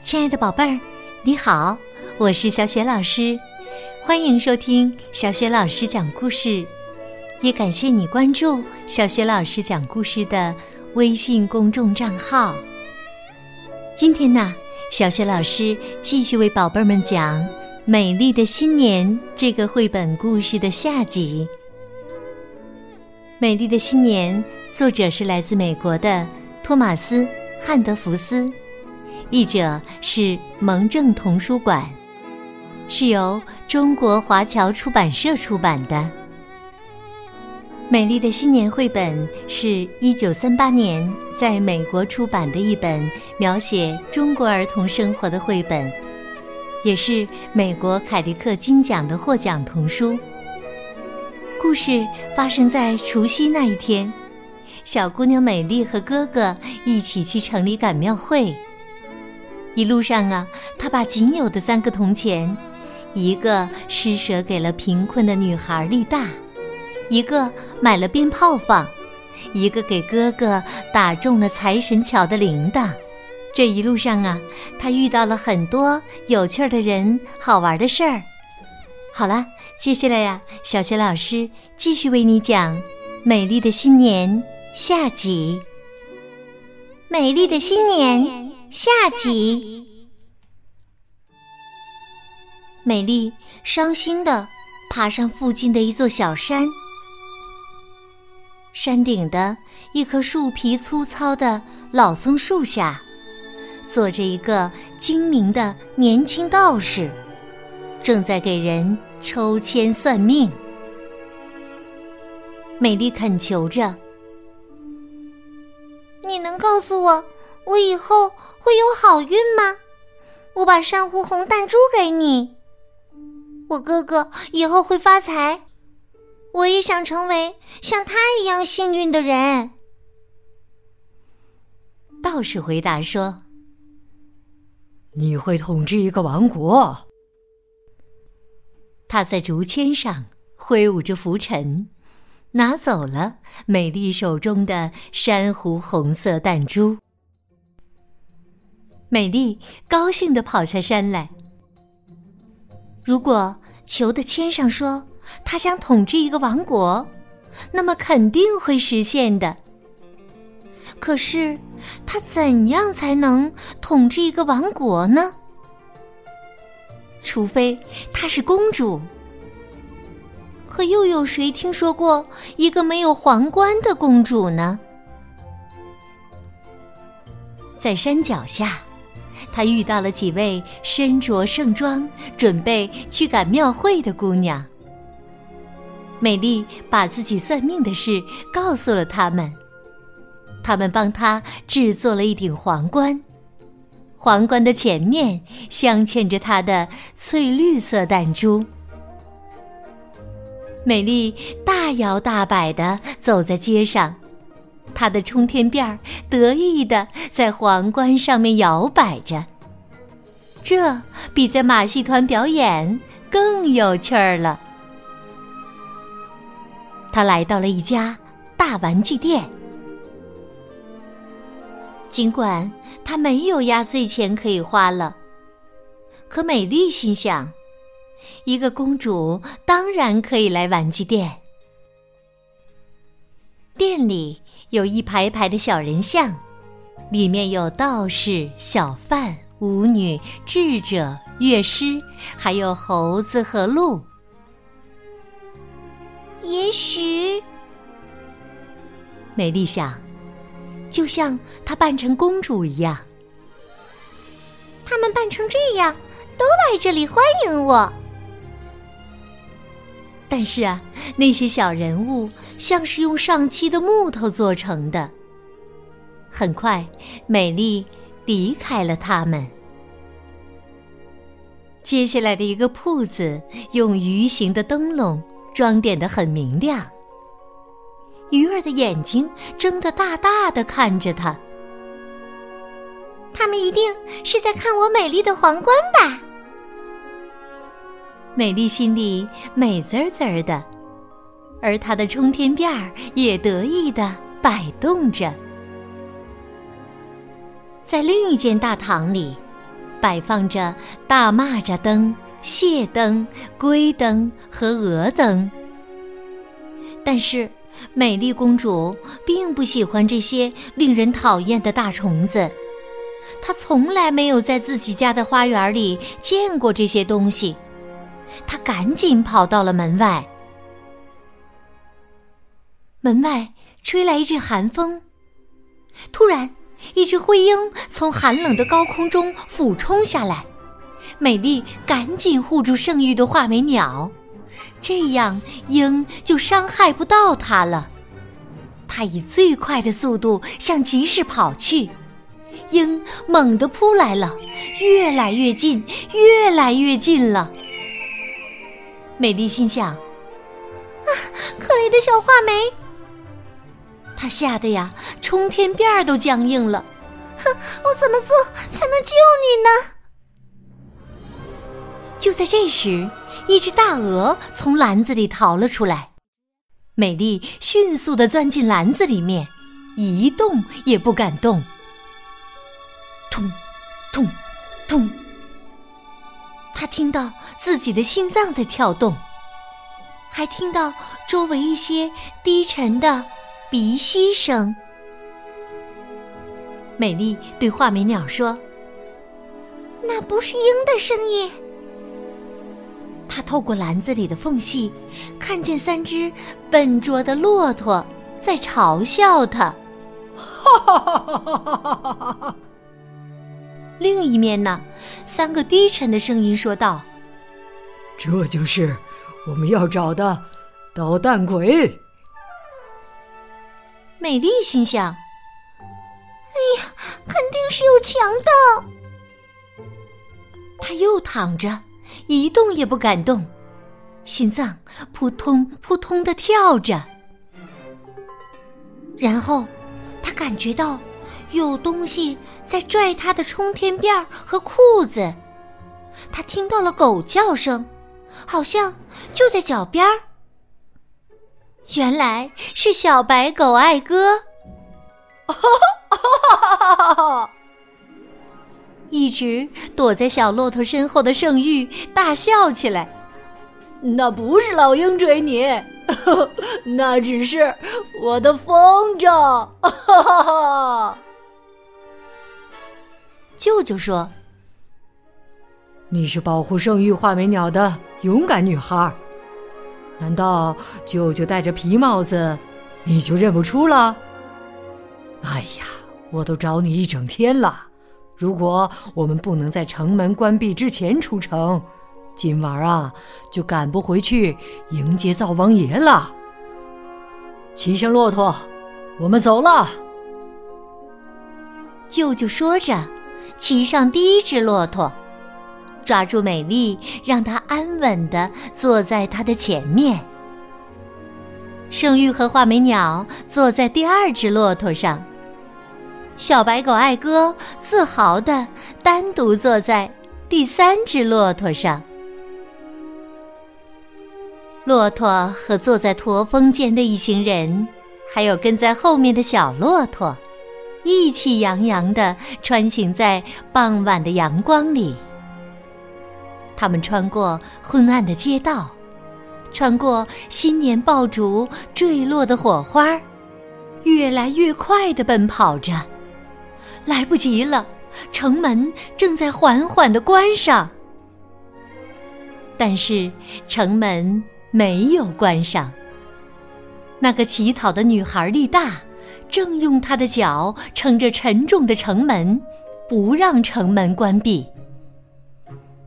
亲爱的宝贝儿，你好，我是小雪老师，欢迎收听小雪老师讲故事，也感谢你关注小雪老师讲故事的微信公众账号。今天呢，小雪老师继续为宝贝们讲《美丽的新年》这个绘本故事的下集。《美丽的新年》作者是来自美国的托马斯·汉德福斯。译者是蒙正童书馆，是由中国华侨出版社出版的《美丽的新年》绘本，是一九三八年在美国出版的一本描写中国儿童生活的绘本，也是美国凯迪克金奖的获奖童书。故事发生在除夕那一天，小姑娘美丽和哥哥一起去城里赶庙会。一路上啊，他把仅有的三个铜钱，一个施舍给了贫困的女孩丽大，一个买了鞭炮放，一个给哥哥打中了财神桥的铃铛。这一路上啊，他遇到了很多有趣的人、好玩的事儿。好了，接下来呀，小学老师继续为你讲《美丽的新年》下集。美丽的新年。下集，美丽伤心的爬上附近的一座小山。山顶的一棵树皮粗糙的老松树下，坐着一个精明的年轻道士，正在给人抽签算命。美丽恳求着：“你能告诉我，我以后……”会有好运吗？我把珊瑚红弹珠给你，我哥哥以后会发财。我也想成为像他一样幸运的人。道士回答说：“你会统治一个王国。”他在竹签上挥舞着拂尘，拿走了美丽手中的珊瑚红色弹珠。美丽高兴地跑下山来。如果球的签上说他想统治一个王国，那么肯定会实现的。可是他怎样才能统治一个王国呢？除非她是公主。可又有谁听说过一个没有皇冠的公主呢？在山脚下。他遇到了几位身着盛装、准备去赶庙会的姑娘。美丽把自己算命的事告诉了他们，他们帮她制作了一顶皇冠，皇冠的前面镶嵌着她的翠绿色弹珠。美丽大摇大摆地走在街上。他的冲天辫儿得意的在皇冠上面摇摆着，这比在马戏团表演更有趣儿了。他来到了一家大玩具店，尽管他没有压岁钱可以花了，可美丽心想，一个公主当然可以来玩具店。店里。有一排排的小人像，里面有道士、小贩、舞女、智者、乐师，还有猴子和鹿。也许，美丽想，就像她扮成公主一样，他们扮成这样，都来这里欢迎我。但是啊，那些小人物像是用上漆的木头做成的。很快，美丽离开了他们。接下来的一个铺子用鱼形的灯笼装点的很明亮，鱼儿的眼睛睁得大大的看着他。他们一定是在看我美丽的皇冠吧。美丽心里美滋滋的，而她的冲天辫儿也得意的摆动着。在另一间大堂里，摆放着大蚂蚱灯、蟹灯、龟灯和鹅灯。但是，美丽公主并不喜欢这些令人讨厌的大虫子，她从来没有在自己家的花园里见过这些东西。他赶紧跑到了门外。门外吹来一阵寒风，突然，一只灰鹰从寒冷的高空中俯冲下来。美丽赶紧护住圣域的画眉鸟，这样鹰就伤害不到它了。它以最快的速度向集市跑去，鹰猛地扑来了，越来越近，越来越近了。美丽心想：“啊，可怜的小画眉！”他吓得呀，冲天辫儿都僵硬了。哼，我怎么做才能救你呢？就在这时，一只大鹅从篮子里逃了出来。美丽迅速的钻进篮子里面，一动也不敢动。痛，痛，痛！他听到自己的心脏在跳动，还听到周围一些低沉的。鼻息声。美丽对画眉鸟说：“那不是鹰的声音。”她透过篮子里的缝隙，看见三只笨拙的骆驼在嘲笑她。哈哈哈哈哈哈！另一面呢，三个低沉的声音说道：“这就是我们要找的捣蛋鬼。”美丽心想：“哎呀，肯定是有强盗！”他又躺着，一动也不敢动，心脏扑通扑通的跳着。然后，他感觉到有东西在拽他的冲天辫和裤子。他听到了狗叫声，好像就在脚边儿。原来是小白狗爱哥，一直躲在小骆驼身后的圣玉大笑起来。那不是老鹰追你，那只是我的风筝。哈哈哈舅舅说：“你是保护圣域画眉鸟的勇敢女孩。”难道舅舅戴着皮帽子，你就认不出了？哎呀，我都找你一整天了。如果我们不能在城门关闭之前出城，今晚啊就赶不回去迎接灶王爷了。骑上骆驼，我们走了。舅舅说着，骑上第一只骆驼。抓住美丽，让她安稳的坐在他的前面。圣玉和画眉鸟坐在第二只骆驼上，小白狗爱哥自豪的单独坐在第三只骆驼上。骆驼和坐在驼峰间的一行人，还有跟在后面的小骆驼，意气洋洋的穿行在傍晚的阳光里。他们穿过昏暗的街道，穿过新年爆竹坠落的火花，越来越快的奔跑着。来不及了，城门正在缓缓的关上。但是城门没有关上。那个乞讨的女孩丽大，正用他的脚撑着沉重的城门，不让城门关闭。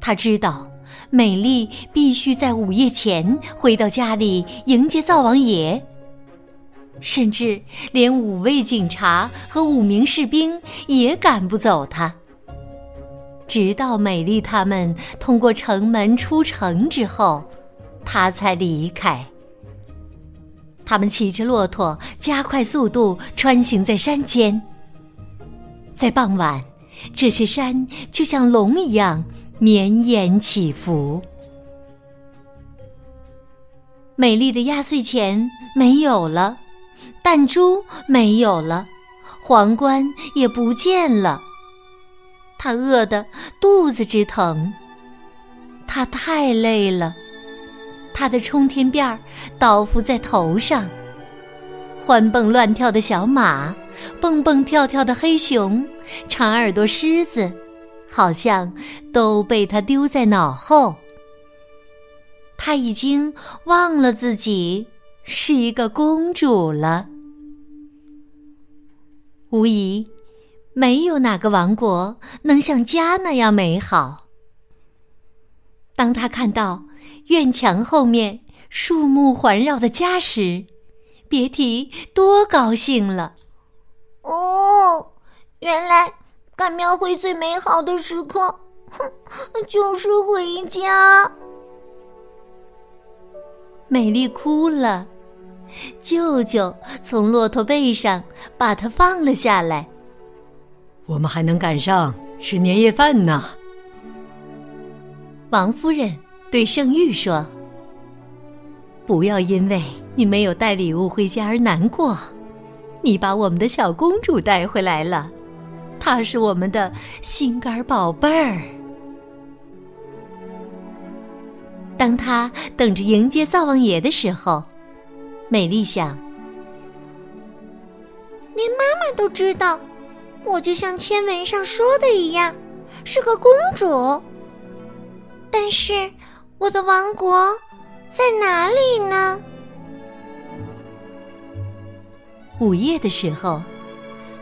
他知道，美丽必须在午夜前回到家里迎接灶王爷。甚至连五位警察和五名士兵也赶不走他。直到美丽他们通过城门出城之后，他才离开。他们骑着骆驼，加快速度穿行在山间。在傍晚，这些山就像龙一样。绵延起伏，美丽的压岁钱没有了，弹珠没有了，皇冠也不见了。他饿得肚子直疼。他太累了，他的冲天辫儿倒伏在头上，欢蹦乱跳的小马，蹦蹦跳跳的黑熊，长耳朵狮子，好像都被他丢在脑后。他已经忘了自己是一个公主了。无疑，没有哪个王国能像家那样美好。当他看到院墙后面树木环绕的家时，别提多高兴了。哦，原来赶庙会最美好的时刻，哼，就是回家。美丽哭了，舅舅从骆驼背上把她放了下来。我们还能赶上吃年夜饭呢。王夫人对圣玉说：“不要因为你没有带礼物回家而难过，你把我们的小公主带回来了，她是我们的心肝宝贝儿。”当他等着迎接灶王爷的时候，美丽想：连妈妈都知道，我就像签文上说的一样，是个公主。但是我的王国在哪里呢？午夜的时候，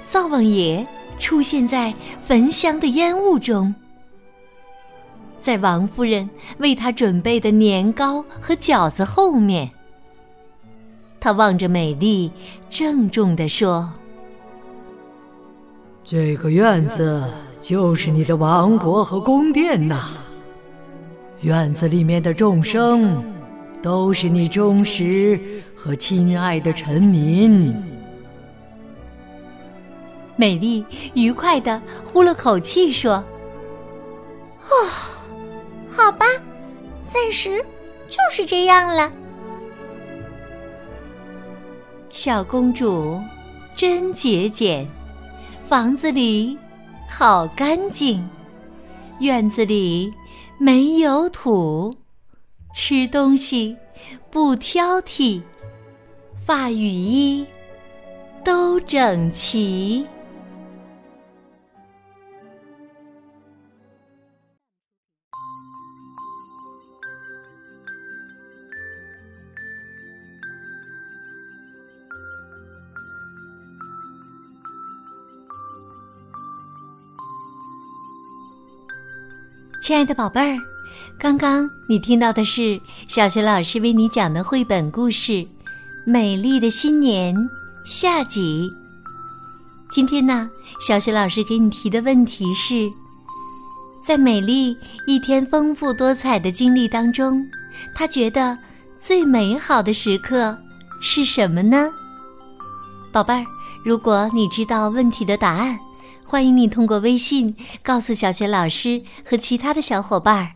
灶王爷出现在焚香的烟雾中。在王夫人为他准备的年糕和饺子后面，他望着美丽，郑重地说：“这个院子就是你的王国和宫殿呐。院子里面的众生，都是你忠实和亲爱的臣民。”美丽愉快的呼了口气说：“哦。”好吧，暂时就是这样了。小公主真节俭，房子里好干净，院子里没有土，吃东西不挑剔，发雨衣都整齐。亲爱的宝贝儿，刚刚你听到的是小学老师为你讲的绘本故事《美丽的新年》下集。今天呢，小学老师给你提的问题是：在美丽一天丰富多彩的经历当中，她觉得最美好的时刻是什么呢？宝贝儿，如果你知道问题的答案。欢迎你通过微信告诉小雪老师和其他的小伙伴儿。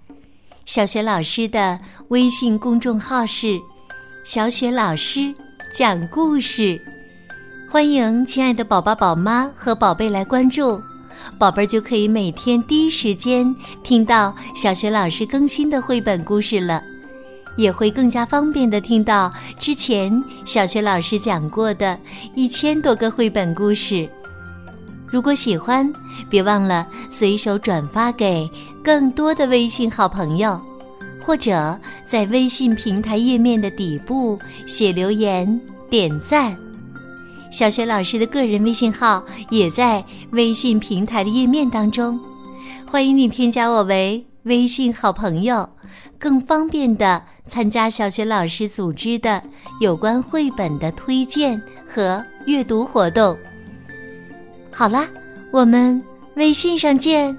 小雪老师的微信公众号是“小雪老师讲故事”，欢迎亲爱的宝宝、宝妈和宝贝来关注，宝贝儿就可以每天第一时间听到小雪老师更新的绘本故事了，也会更加方便的听到之前小雪老师讲过的一千多个绘本故事。如果喜欢，别忘了随手转发给更多的微信好朋友，或者在微信平台页面的底部写留言点赞。小雪老师的个人微信号也在微信平台的页面当中，欢迎你添加我为微信好朋友，更方便的参加小雪老师组织的有关绘本的推荐和阅读活动。好啦，我们微信上见。